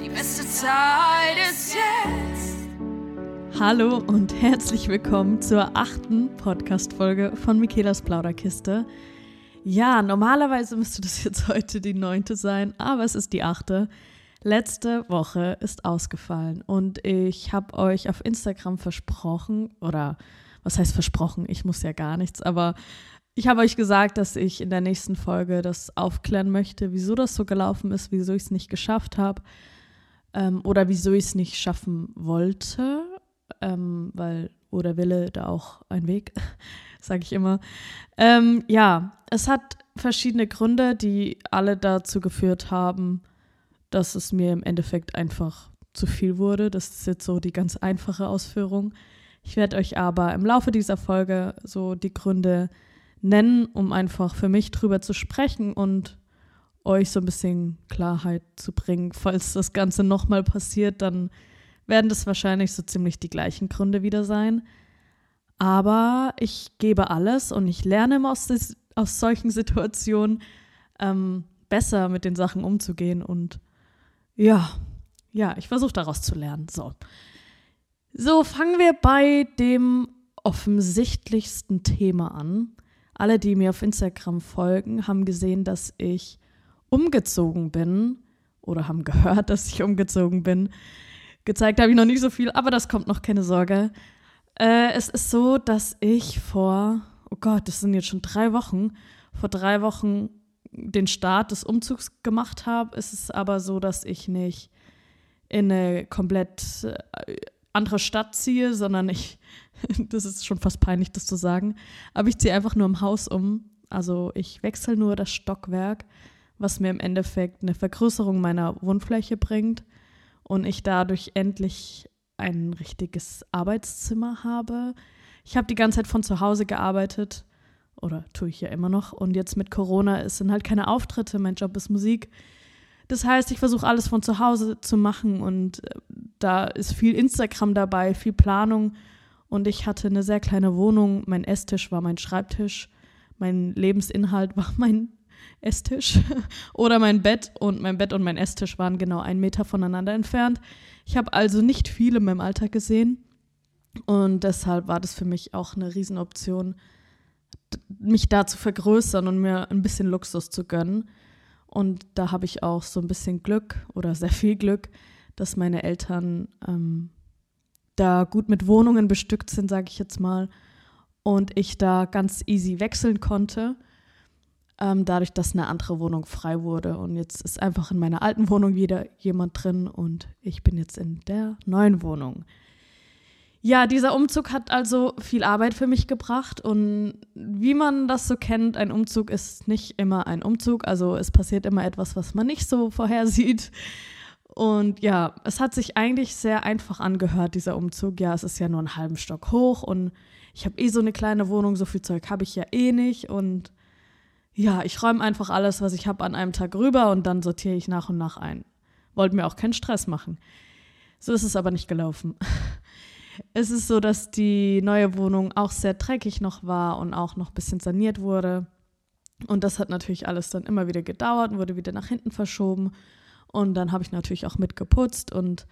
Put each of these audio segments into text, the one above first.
Die beste Zeit ist jetzt. Hallo und herzlich willkommen zur achten Podcast-Folge von Michaelas Plauderkiste. Ja, normalerweise müsste das jetzt heute die neunte sein, aber es ist die achte. Letzte Woche ist ausgefallen und ich habe euch auf Instagram versprochen, oder was heißt versprochen? Ich muss ja gar nichts, aber ich habe euch gesagt, dass ich in der nächsten Folge das aufklären möchte, wieso das so gelaufen ist, wieso ich es nicht geschafft habe ähm, oder wieso ich es nicht schaffen wollte, ähm, weil oder Wille da auch ein Weg, sage ich immer. Ähm, ja, es hat verschiedene Gründe, die alle dazu geführt haben, dass es mir im Endeffekt einfach zu viel wurde. Das ist jetzt so die ganz einfache Ausführung. Ich werde euch aber im Laufe dieser Folge so die Gründe nennen, um einfach für mich drüber zu sprechen und euch so ein bisschen Klarheit zu bringen. Falls das Ganze nochmal passiert, dann werden das wahrscheinlich so ziemlich die gleichen Gründe wieder sein. Aber ich gebe alles und ich lerne aus, des, aus solchen Situationen ähm, besser mit den Sachen umzugehen und ja, ja, ich versuche daraus zu lernen. So. So, fangen wir bei dem offensichtlichsten Thema an. Alle, die mir auf Instagram folgen, haben gesehen, dass ich umgezogen bin oder haben gehört, dass ich umgezogen bin. Gezeigt habe ich noch nicht so viel, aber das kommt noch, keine Sorge. Äh, es ist so, dass ich vor, oh Gott, das sind jetzt schon drei Wochen, vor drei Wochen den Start des Umzugs gemacht habe, ist es aber so, dass ich nicht in eine komplett äh, andere Stadt ziehe, sondern ich, das ist schon fast peinlich, das zu sagen, aber ich ziehe einfach nur im Haus um. Also ich wechsle nur das Stockwerk, was mir im Endeffekt eine Vergrößerung meiner Wohnfläche bringt und ich dadurch endlich ein richtiges Arbeitszimmer habe. Ich habe die ganze Zeit von zu Hause gearbeitet oder tue ich ja immer noch. Und jetzt mit Corona es sind halt keine Auftritte, mein Job ist Musik. Das heißt, ich versuche alles von zu Hause zu machen und äh, da ist viel Instagram dabei, viel Planung. Und ich hatte eine sehr kleine Wohnung. Mein Esstisch war mein Schreibtisch. Mein Lebensinhalt war mein Esstisch oder mein Bett. Und mein Bett und mein Esstisch waren genau einen Meter voneinander entfernt. Ich habe also nicht viel in meinem Alltag gesehen. Und deshalb war das für mich auch eine Riesenoption, mich da zu vergrößern und mir ein bisschen Luxus zu gönnen. Und da habe ich auch so ein bisschen Glück oder sehr viel Glück, dass meine Eltern ähm, da gut mit Wohnungen bestückt sind, sage ich jetzt mal, und ich da ganz easy wechseln konnte, ähm, dadurch, dass eine andere Wohnung frei wurde. Und jetzt ist einfach in meiner alten Wohnung wieder jemand drin und ich bin jetzt in der neuen Wohnung. Ja, dieser Umzug hat also viel Arbeit für mich gebracht und wie man das so kennt, ein Umzug ist nicht immer ein Umzug, also es passiert immer etwas, was man nicht so vorhersieht. Und ja, es hat sich eigentlich sehr einfach angehört, dieser Umzug. Ja, es ist ja nur einen halben Stock hoch und ich habe eh so eine kleine Wohnung, so viel Zeug habe ich ja eh nicht und ja, ich räume einfach alles, was ich habe, an einem Tag rüber und dann sortiere ich nach und nach ein. Wollte mir auch keinen Stress machen. So ist es aber nicht gelaufen. Es ist so, dass die neue Wohnung auch sehr dreckig noch war und auch noch ein bisschen saniert wurde. Und das hat natürlich alles dann immer wieder gedauert und wurde wieder nach hinten verschoben. Und dann habe ich natürlich auch mitgeputzt und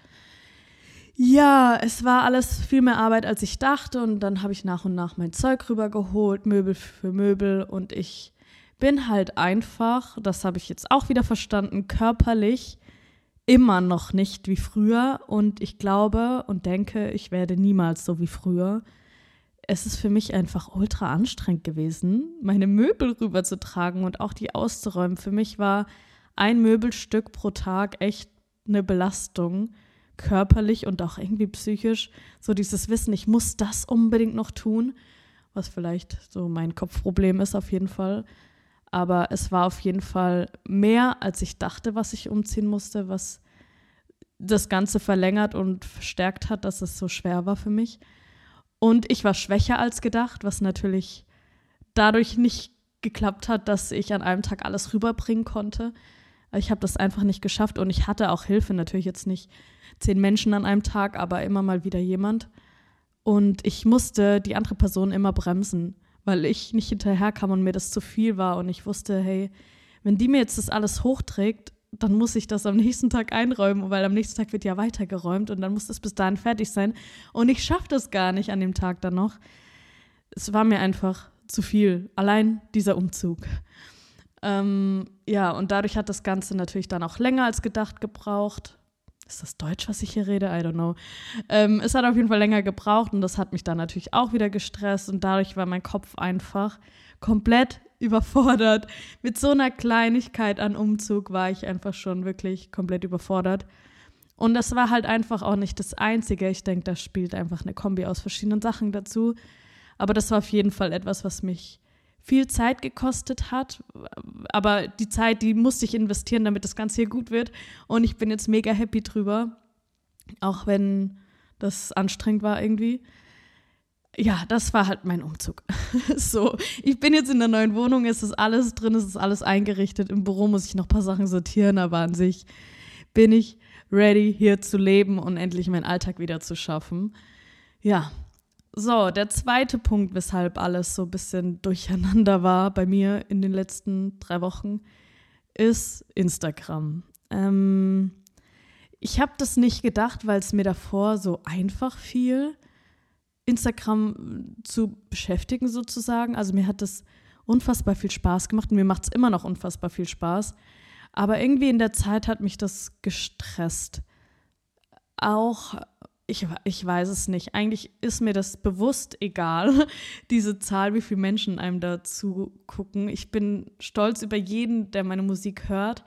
ja, es war alles viel mehr Arbeit, als ich dachte. Und dann habe ich nach und nach mein Zeug rübergeholt, Möbel für Möbel. Und ich bin halt einfach, das habe ich jetzt auch wieder verstanden, körperlich immer noch nicht wie früher und ich glaube und denke, ich werde niemals so wie früher. Es ist für mich einfach ultra anstrengend gewesen, meine Möbel rüberzutragen und auch die auszuräumen. Für mich war ein Möbelstück pro Tag echt eine Belastung, körperlich und auch irgendwie psychisch. So dieses Wissen, ich muss das unbedingt noch tun, was vielleicht so mein Kopfproblem ist auf jeden Fall. Aber es war auf jeden Fall mehr, als ich dachte, was ich umziehen musste, was das Ganze verlängert und verstärkt hat, dass es so schwer war für mich. Und ich war schwächer als gedacht, was natürlich dadurch nicht geklappt hat, dass ich an einem Tag alles rüberbringen konnte. Ich habe das einfach nicht geschafft und ich hatte auch Hilfe, natürlich jetzt nicht zehn Menschen an einem Tag, aber immer mal wieder jemand. Und ich musste die andere Person immer bremsen weil ich nicht hinterherkam und mir das zu viel war und ich wusste, hey, wenn die mir jetzt das alles hochträgt, dann muss ich das am nächsten Tag einräumen, weil am nächsten Tag wird ja weitergeräumt und dann muss es bis dahin fertig sein. Und ich schaffe das gar nicht an dem Tag dann noch. Es war mir einfach zu viel. Allein dieser Umzug. Ähm, ja, und dadurch hat das Ganze natürlich dann auch länger als gedacht gebraucht. Ist das Deutsch, was ich hier rede? I don't know. Ähm, es hat auf jeden Fall länger gebraucht und das hat mich dann natürlich auch wieder gestresst und dadurch war mein Kopf einfach komplett überfordert. Mit so einer Kleinigkeit an Umzug war ich einfach schon wirklich komplett überfordert. Und das war halt einfach auch nicht das Einzige. Ich denke, da spielt einfach eine Kombi aus verschiedenen Sachen dazu. Aber das war auf jeden Fall etwas, was mich viel Zeit gekostet hat. Aber die Zeit, die musste ich investieren, damit das Ganze hier gut wird. Und ich bin jetzt mega happy drüber. Auch wenn das anstrengend war irgendwie. Ja, das war halt mein Umzug. so, ich bin jetzt in der neuen Wohnung, es ist alles drin, es ist alles eingerichtet. Im Büro muss ich noch ein paar Sachen sortieren, aber an sich bin ich ready, hier zu leben und endlich meinen Alltag wieder zu schaffen. Ja, so, der zweite Punkt, weshalb alles so ein bisschen durcheinander war bei mir in den letzten drei Wochen, ist Instagram. Ähm, ich habe das nicht gedacht, weil es mir davor so einfach fiel, Instagram zu beschäftigen sozusagen. Also mir hat das unfassbar viel Spaß gemacht und mir macht es immer noch unfassbar viel Spaß. Aber irgendwie in der Zeit hat mich das gestresst. Auch ich, ich weiß es nicht. Eigentlich ist mir das bewusst egal, diese Zahl, wie viele Menschen einem dazu gucken. Ich bin stolz über jeden, der meine Musik hört,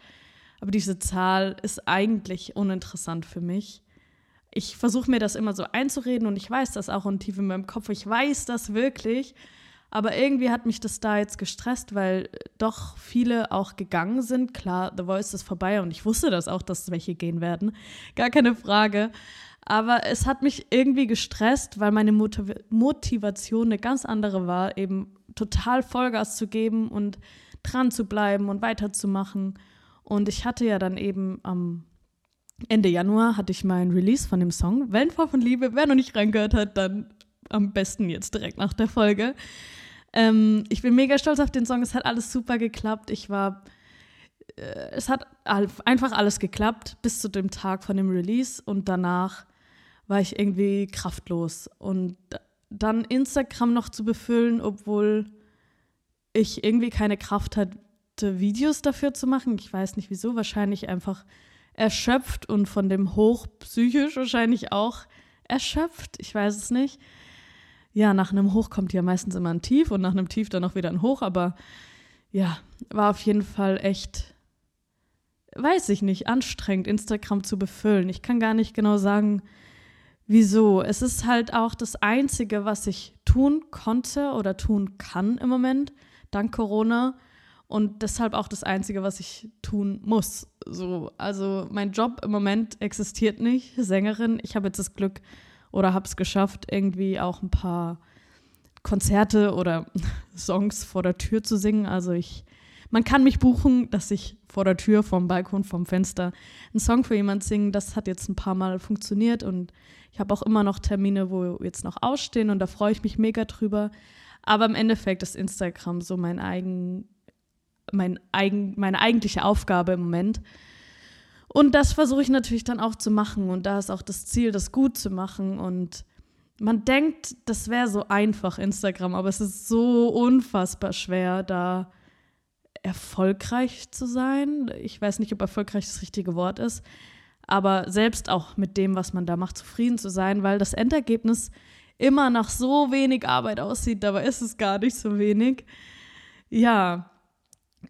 aber diese Zahl ist eigentlich uninteressant für mich. Ich versuche mir das immer so einzureden und ich weiß das auch und tief in meinem Kopf. Ich weiß das wirklich. Aber irgendwie hat mich das da jetzt gestresst, weil doch viele auch gegangen sind. Klar, The Voice ist vorbei und ich wusste das auch, dass welche gehen werden. Gar keine Frage. Aber es hat mich irgendwie gestresst, weil meine Motiv Motivation eine ganz andere war, eben total Vollgas zu geben und dran zu bleiben und weiterzumachen. Und ich hatte ja dann eben am Ende Januar hatte ich meinen Release von dem Song Wellenfrau von Liebe. Wer noch nicht reingehört hat, dann am besten jetzt direkt nach der Folge. Ähm, ich bin mega stolz auf den Song. Es hat alles super geklappt. Ich war äh, es hat einfach alles geklappt bis zu dem Tag von dem Release und danach war ich irgendwie kraftlos. Und dann Instagram noch zu befüllen, obwohl ich irgendwie keine Kraft hatte, Videos dafür zu machen. Ich weiß nicht wieso, wahrscheinlich einfach erschöpft und von dem Hoch psychisch wahrscheinlich auch erschöpft. Ich weiß es nicht. Ja, nach einem Hoch kommt ja meistens immer ein Tief und nach einem Tief dann auch wieder ein Hoch, aber ja, war auf jeden Fall echt, weiß ich nicht, anstrengend, Instagram zu befüllen. Ich kann gar nicht genau sagen, Wieso? Es ist halt auch das Einzige, was ich tun konnte oder tun kann im Moment, dank Corona. Und deshalb auch das Einzige, was ich tun muss. So, also mein Job im Moment existiert nicht, Sängerin. Ich habe jetzt das Glück oder habe es geschafft, irgendwie auch ein paar Konzerte oder Songs vor der Tür zu singen. Also ich, man kann mich buchen, dass ich vor der Tür, vom Balkon, vom Fenster einen Song für jemand singen. Das hat jetzt ein paar Mal funktioniert und ich habe auch immer noch Termine, wo jetzt noch ausstehen und da freue ich mich mega drüber. Aber im Endeffekt ist Instagram so mein eigen, mein eigen, meine eigentliche Aufgabe im Moment. Und das versuche ich natürlich dann auch zu machen. Und da ist auch das Ziel, das gut zu machen. Und man denkt, das wäre so einfach, Instagram, aber es ist so unfassbar schwer, da erfolgreich zu sein. Ich weiß nicht, ob erfolgreich das richtige Wort ist aber selbst auch mit dem, was man da macht, zufrieden zu sein, weil das Endergebnis immer nach so wenig Arbeit aussieht, dabei ist es gar nicht so wenig. Ja,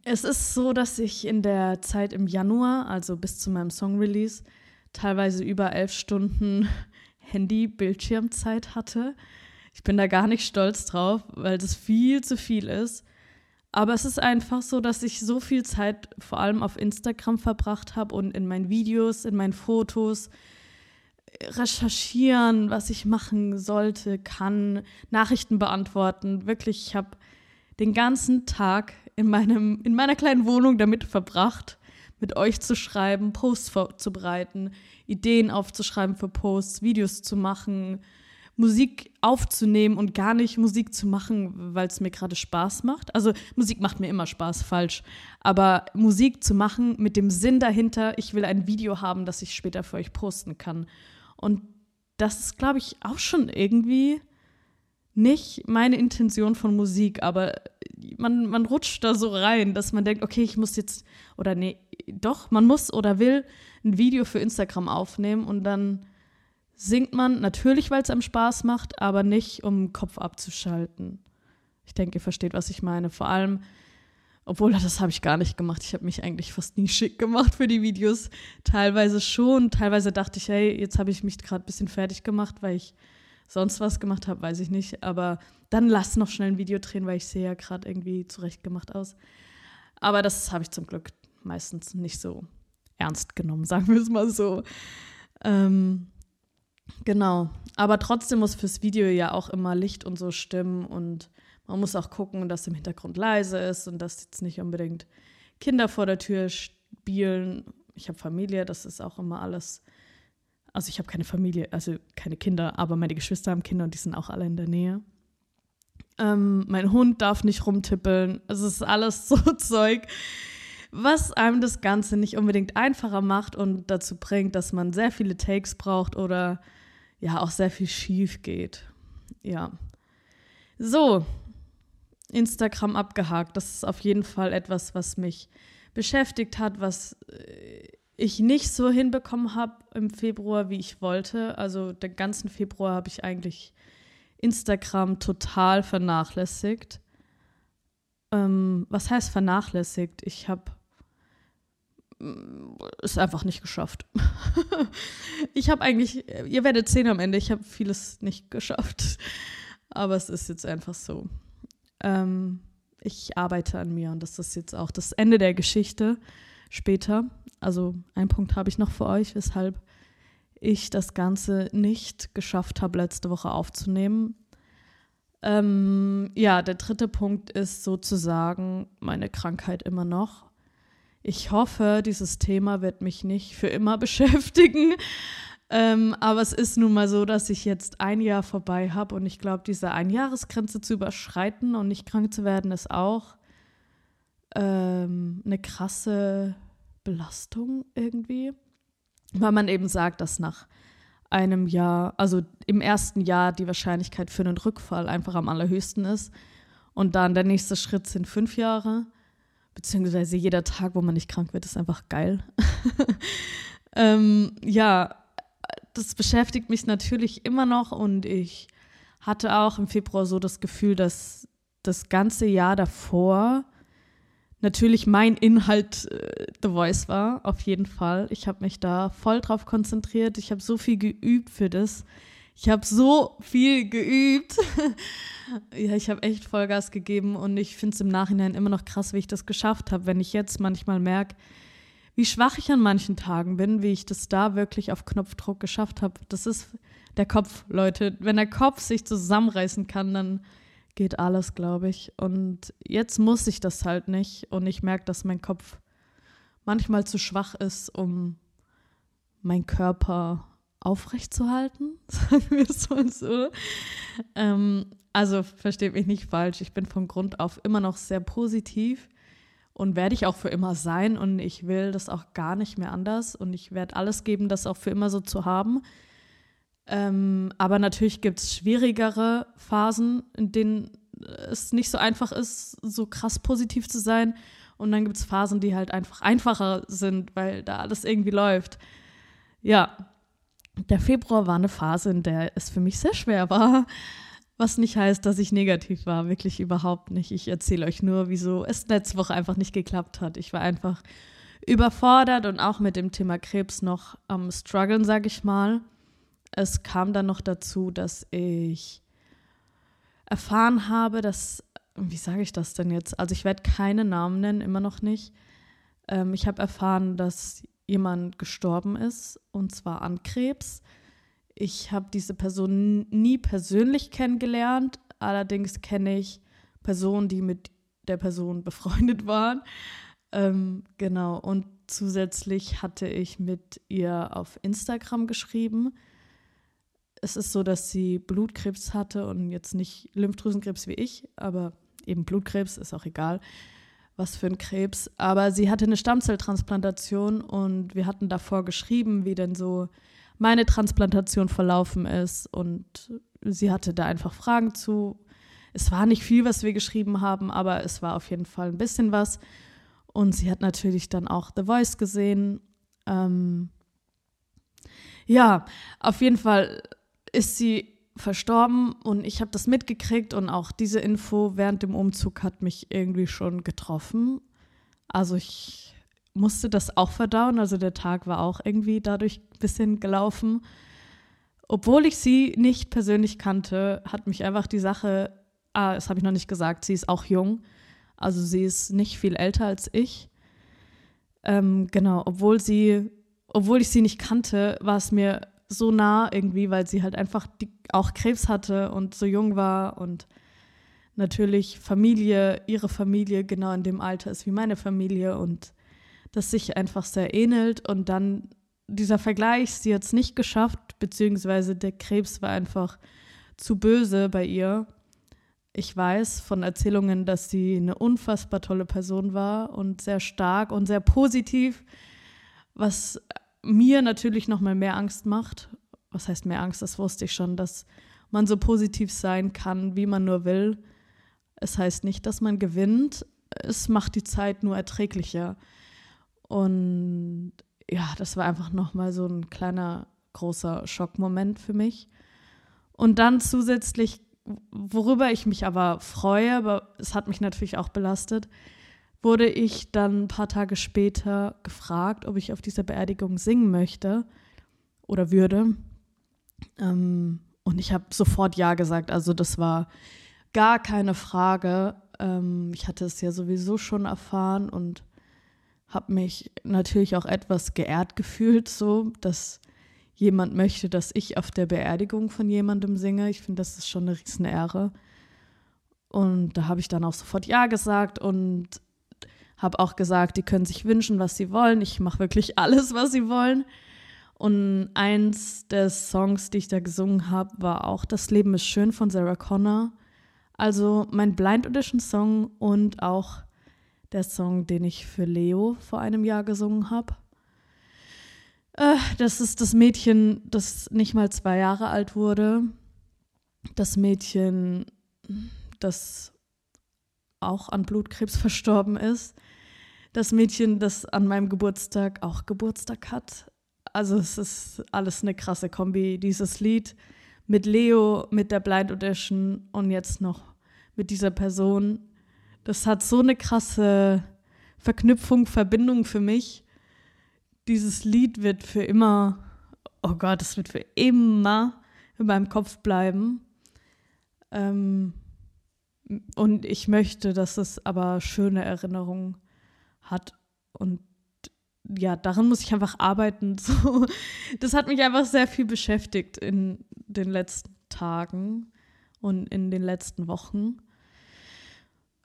es ist so, dass ich in der Zeit im Januar, also bis zu meinem Song-Release, teilweise über elf Stunden Handy-Bildschirmzeit hatte. Ich bin da gar nicht stolz drauf, weil das viel zu viel ist. Aber es ist einfach so, dass ich so viel Zeit vor allem auf Instagram verbracht habe und in meinen Videos, in meinen Fotos recherchieren, was ich machen sollte, kann, Nachrichten beantworten. Wirklich, ich habe den ganzen Tag in, meinem, in meiner kleinen Wohnung damit verbracht, mit euch zu schreiben, Posts vorzubereiten, Ideen aufzuschreiben für Posts, Videos zu machen, Musik aufzunehmen und gar nicht Musik zu machen, weil es mir gerade Spaß macht. Also Musik macht mir immer Spaß, falsch. Aber Musik zu machen mit dem Sinn dahinter, ich will ein Video haben, das ich später für euch posten kann. Und das ist, glaube ich, auch schon irgendwie nicht meine Intention von Musik, aber man, man rutscht da so rein, dass man denkt, okay, ich muss jetzt, oder nee, doch, man muss oder will ein Video für Instagram aufnehmen und dann singt man natürlich, weil es einem Spaß macht, aber nicht, um den Kopf abzuschalten. Ich denke, ihr versteht, was ich meine. Vor allem, obwohl das habe ich gar nicht gemacht. Ich habe mich eigentlich fast nie schick gemacht für die Videos. Teilweise schon. Teilweise dachte ich, hey, jetzt habe ich mich gerade ein bisschen fertig gemacht, weil ich sonst was gemacht habe, weiß ich nicht. Aber dann lass noch schnell ein Video drehen, weil ich sehe ja gerade irgendwie zurecht gemacht aus. Aber das habe ich zum Glück meistens nicht so ernst genommen, sagen wir es mal so. Ähm, genau. Aber trotzdem muss fürs Video ja auch immer Licht und so stimmen und man muss auch gucken, dass im Hintergrund leise ist und dass jetzt nicht unbedingt Kinder vor der Tür spielen. Ich habe Familie, das ist auch immer alles also ich habe keine Familie, also keine Kinder, aber meine Geschwister haben Kinder und die sind auch alle in der Nähe. Ähm, mein Hund darf nicht rumtippeln. Es ist alles so Zeug, was einem das Ganze nicht unbedingt einfacher macht und dazu bringt, dass man sehr viele Takes braucht oder ja auch sehr viel schief geht. Ja. So, Instagram abgehakt. Das ist auf jeden Fall etwas, was mich beschäftigt hat, was äh, ich nicht so hinbekommen habe im Februar, wie ich wollte. Also den ganzen Februar habe ich eigentlich Instagram total vernachlässigt. Ähm, was heißt vernachlässigt? Ich habe es einfach nicht geschafft. ich habe eigentlich, ihr werdet sehen am Ende, ich habe vieles nicht geschafft. Aber es ist jetzt einfach so. Ähm, ich arbeite an mir und das ist jetzt auch das Ende der Geschichte später. Also ein Punkt habe ich noch für euch, weshalb ich das Ganze nicht geschafft habe, letzte Woche aufzunehmen. Ähm, ja, der dritte Punkt ist sozusagen meine Krankheit immer noch. Ich hoffe, dieses Thema wird mich nicht für immer beschäftigen. Ähm, aber es ist nun mal so, dass ich jetzt ein Jahr vorbei habe und ich glaube, diese Einjahresgrenze zu überschreiten und nicht krank zu werden, ist auch ähm, eine krasse Belastung irgendwie, weil man eben sagt, dass nach einem Jahr, also im ersten Jahr die Wahrscheinlichkeit für einen Rückfall einfach am allerhöchsten ist. Und dann der nächste Schritt sind fünf Jahre, beziehungsweise jeder Tag, wo man nicht krank wird, ist einfach geil. ähm, ja, das beschäftigt mich natürlich immer noch und ich hatte auch im Februar so das Gefühl, dass das ganze Jahr davor natürlich mein Inhalt äh, The Voice war, auf jeden Fall. Ich habe mich da voll drauf konzentriert. Ich habe so viel geübt für das. Ich habe so viel geübt. ja, ich habe echt Vollgas gegeben und ich finde es im Nachhinein immer noch krass, wie ich das geschafft habe, wenn ich jetzt manchmal merke, wie schwach ich an manchen Tagen bin, wie ich das da wirklich auf Knopfdruck geschafft habe. Das ist der Kopf, Leute. Wenn der Kopf sich zusammenreißen kann, dann geht alles, glaube ich. Und jetzt muss ich das halt nicht. Und ich merke, dass mein Kopf manchmal zu schwach ist, um meinen Körper aufrechtzuhalten, sagen wir es mal so. Ähm, also versteht mich nicht falsch, ich bin von Grund auf immer noch sehr positiv und werde ich auch für immer sein und ich will das auch gar nicht mehr anders und ich werde alles geben, das auch für immer so zu haben. Ähm, aber natürlich gibt es schwierigere Phasen, in denen es nicht so einfach ist, so krass positiv zu sein. Und dann gibt es Phasen, die halt einfach einfacher sind, weil da alles irgendwie läuft. Ja, der Februar war eine Phase, in der es für mich sehr schwer war. Was nicht heißt, dass ich negativ war, wirklich überhaupt nicht. Ich erzähle euch nur, wieso es letzte Woche einfach nicht geklappt hat. Ich war einfach überfordert und auch mit dem Thema Krebs noch am struggeln, sage ich mal es kam dann noch dazu, dass ich erfahren habe, dass, wie sage ich das denn jetzt? Also ich werde keine Namen nennen, immer noch nicht. Ähm, ich habe erfahren, dass jemand gestorben ist, und zwar an Krebs. Ich habe diese Person nie persönlich kennengelernt, allerdings kenne ich Personen, die mit der Person befreundet waren. Ähm, genau, und zusätzlich hatte ich mit ihr auf Instagram geschrieben es ist so, dass sie Blutkrebs hatte und jetzt nicht Lymphdrüsenkrebs wie ich, aber eben Blutkrebs, ist auch egal, was für ein Krebs. Aber sie hatte eine Stammzelltransplantation und wir hatten davor geschrieben, wie denn so meine Transplantation verlaufen ist. Und sie hatte da einfach Fragen zu. Es war nicht viel, was wir geschrieben haben, aber es war auf jeden Fall ein bisschen was. Und sie hat natürlich dann auch The Voice gesehen. Ähm ja, auf jeden Fall ist sie verstorben und ich habe das mitgekriegt und auch diese Info während dem Umzug hat mich irgendwie schon getroffen. Also ich musste das auch verdauen, also der Tag war auch irgendwie dadurch ein bisschen gelaufen. Obwohl ich sie nicht persönlich kannte, hat mich einfach die Sache, ah, das habe ich noch nicht gesagt, sie ist auch jung, also sie ist nicht viel älter als ich. Ähm, genau, obwohl sie, obwohl ich sie nicht kannte, war es mir so nah irgendwie, weil sie halt einfach die, auch Krebs hatte und so jung war und natürlich Familie, ihre Familie genau in dem Alter ist wie meine Familie und das sich einfach sehr ähnelt und dann dieser Vergleich, sie hat es nicht geschafft, beziehungsweise der Krebs war einfach zu böse bei ihr. Ich weiß von Erzählungen, dass sie eine unfassbar tolle Person war und sehr stark und sehr positiv, was mir natürlich noch mal mehr Angst macht. Was heißt mehr Angst? Das wusste ich schon, dass man so positiv sein kann, wie man nur will. Es heißt nicht, dass man gewinnt. Es macht die Zeit nur erträglicher. Und ja, das war einfach noch mal so ein kleiner großer Schockmoment für mich. Und dann zusätzlich, worüber ich mich aber freue, aber es hat mich natürlich auch belastet, wurde ich dann ein paar Tage später gefragt, ob ich auf dieser Beerdigung singen möchte oder würde. Ähm, und ich habe sofort Ja gesagt. Also das war gar keine Frage. Ähm, ich hatte es ja sowieso schon erfahren und habe mich natürlich auch etwas geehrt gefühlt, so dass jemand möchte, dass ich auf der Beerdigung von jemandem singe. Ich finde, das ist schon eine riesen Ehre. Und da habe ich dann auch sofort Ja gesagt und habe auch gesagt, die können sich wünschen, was sie wollen. Ich mache wirklich alles, was sie wollen. Und eins der Songs, die ich da gesungen habe, war auch Das Leben ist schön von Sarah Connor. Also mein Blind Audition Song und auch der Song, den ich für Leo vor einem Jahr gesungen habe. Äh, das ist das Mädchen, das nicht mal zwei Jahre alt wurde. Das Mädchen, das auch an Blutkrebs verstorben ist das Mädchen, das an meinem Geburtstag auch Geburtstag hat. Also es ist alles eine krasse Kombi. Dieses Lied mit Leo, mit der Blind Audition und jetzt noch mit dieser Person. Das hat so eine krasse Verknüpfung, Verbindung für mich. Dieses Lied wird für immer, oh Gott, es wird für immer in meinem Kopf bleiben. Ähm, und ich möchte, dass es aber schöne Erinnerungen hat. Und ja, daran muss ich einfach arbeiten. So, das hat mich einfach sehr viel beschäftigt in den letzten Tagen und in den letzten Wochen.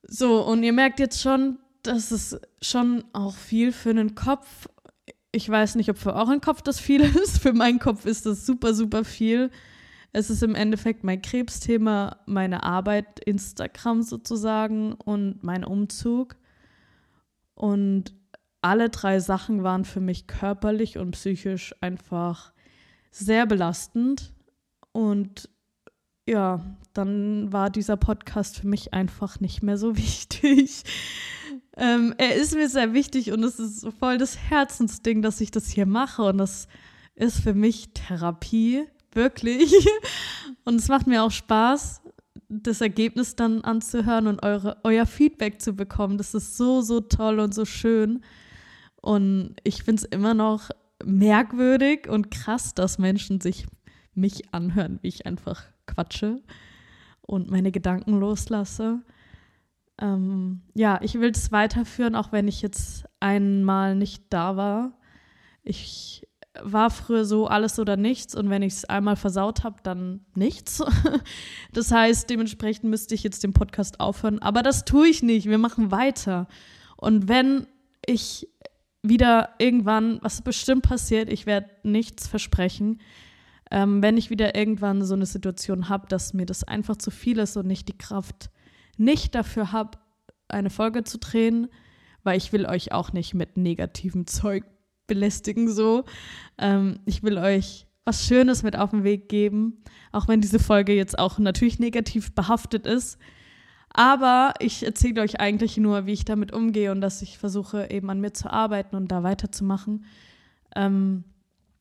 So, und ihr merkt jetzt schon, dass es schon auch viel für einen Kopf. Ich weiß nicht, ob für euren Kopf das viel ist. Für meinen Kopf ist das super, super viel. Es ist im Endeffekt mein Krebsthema, meine Arbeit, Instagram sozusagen und mein Umzug. Und alle drei Sachen waren für mich körperlich und psychisch einfach sehr belastend. Und ja, dann war dieser Podcast für mich einfach nicht mehr so wichtig. ähm, er ist mir sehr wichtig und es ist voll das Herzensding, dass ich das hier mache. Und das ist für mich Therapie, wirklich. und es macht mir auch Spaß das Ergebnis dann anzuhören und eure, euer Feedback zu bekommen. Das ist so, so toll und so schön. Und ich finde es immer noch merkwürdig und krass, dass Menschen sich mich anhören, wie ich einfach quatsche und meine Gedanken loslasse. Ähm, ja, ich will es weiterführen, auch wenn ich jetzt einmal nicht da war. Ich war früher so alles oder nichts und wenn ich es einmal versaut habe, dann nichts. Das heißt, dementsprechend müsste ich jetzt den Podcast aufhören, aber das tue ich nicht. Wir machen weiter. Und wenn ich wieder irgendwann, was bestimmt passiert, ich werde nichts versprechen, Ähm, wenn ich wieder irgendwann so eine Situation habe, dass mir das einfach zu viel ist und ich die Kraft nicht dafür habe, eine Folge zu drehen, weil ich will euch auch nicht mit negativem Zeug belästigen so. Ähm, ich will euch was Schönes mit auf den Weg geben, auch wenn diese Folge jetzt auch natürlich negativ behaftet ist. Aber ich erzähle euch eigentlich nur, wie ich damit umgehe und dass ich versuche, eben an mir zu arbeiten und da weiterzumachen. Ähm,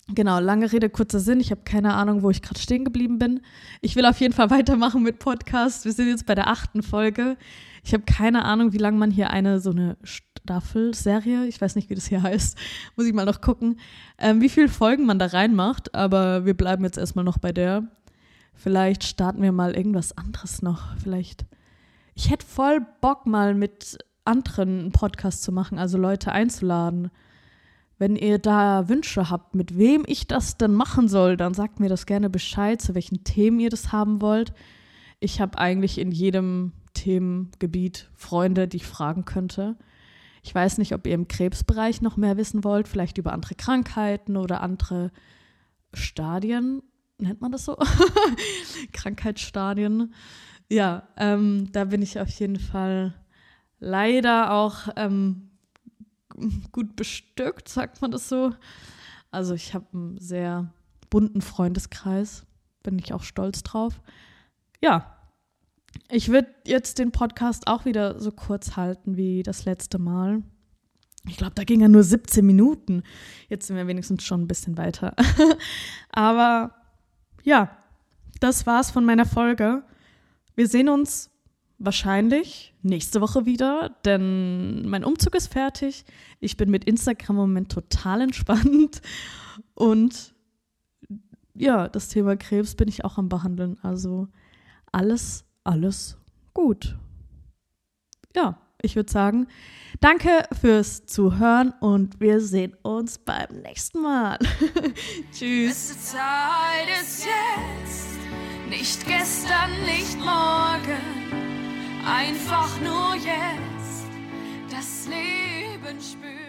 genau, lange Rede, kurzer Sinn. Ich habe keine Ahnung, wo ich gerade stehen geblieben bin. Ich will auf jeden Fall weitermachen mit Podcast. Wir sind jetzt bei der achten Folge. Ich habe keine Ahnung, wie lange man hier eine so eine Staffel, Serie, ich weiß nicht, wie das hier heißt, muss ich mal noch gucken, ähm, wie viele Folgen man da reinmacht. Aber wir bleiben jetzt erstmal noch bei der. Vielleicht starten wir mal irgendwas anderes noch. Vielleicht. Ich hätte voll Bock, mal mit anderen einen Podcast zu machen, also Leute einzuladen. Wenn ihr da Wünsche habt, mit wem ich das denn machen soll, dann sagt mir das gerne Bescheid, zu welchen Themen ihr das haben wollt. Ich habe eigentlich in jedem Themengebiet Freunde, die ich fragen könnte. Ich weiß nicht, ob ihr im Krebsbereich noch mehr wissen wollt, vielleicht über andere Krankheiten oder andere Stadien. Nennt man das so? Krankheitsstadien. Ja, ähm, da bin ich auf jeden Fall leider auch ähm, gut bestückt, sagt man das so. Also ich habe einen sehr bunten Freundeskreis, bin ich auch stolz drauf. Ja, ich würde jetzt den Podcast auch wieder so kurz halten wie das letzte Mal. Ich glaube, da ging ja nur 17 Minuten. Jetzt sind wir wenigstens schon ein bisschen weiter. Aber ja, das war's von meiner Folge. Wir sehen uns wahrscheinlich nächste Woche wieder, denn mein Umzug ist fertig. Ich bin mit Instagram im Moment total entspannt und ja, das Thema Krebs bin ich auch am behandeln. Also alles alles gut. Ja, ich würde sagen, danke fürs Zuhören und wir sehen uns beim nächsten Mal. Tschüss. Beste Zeit ist jetzt, nicht gestern, nicht morgen, einfach nur jetzt das Leben spüren.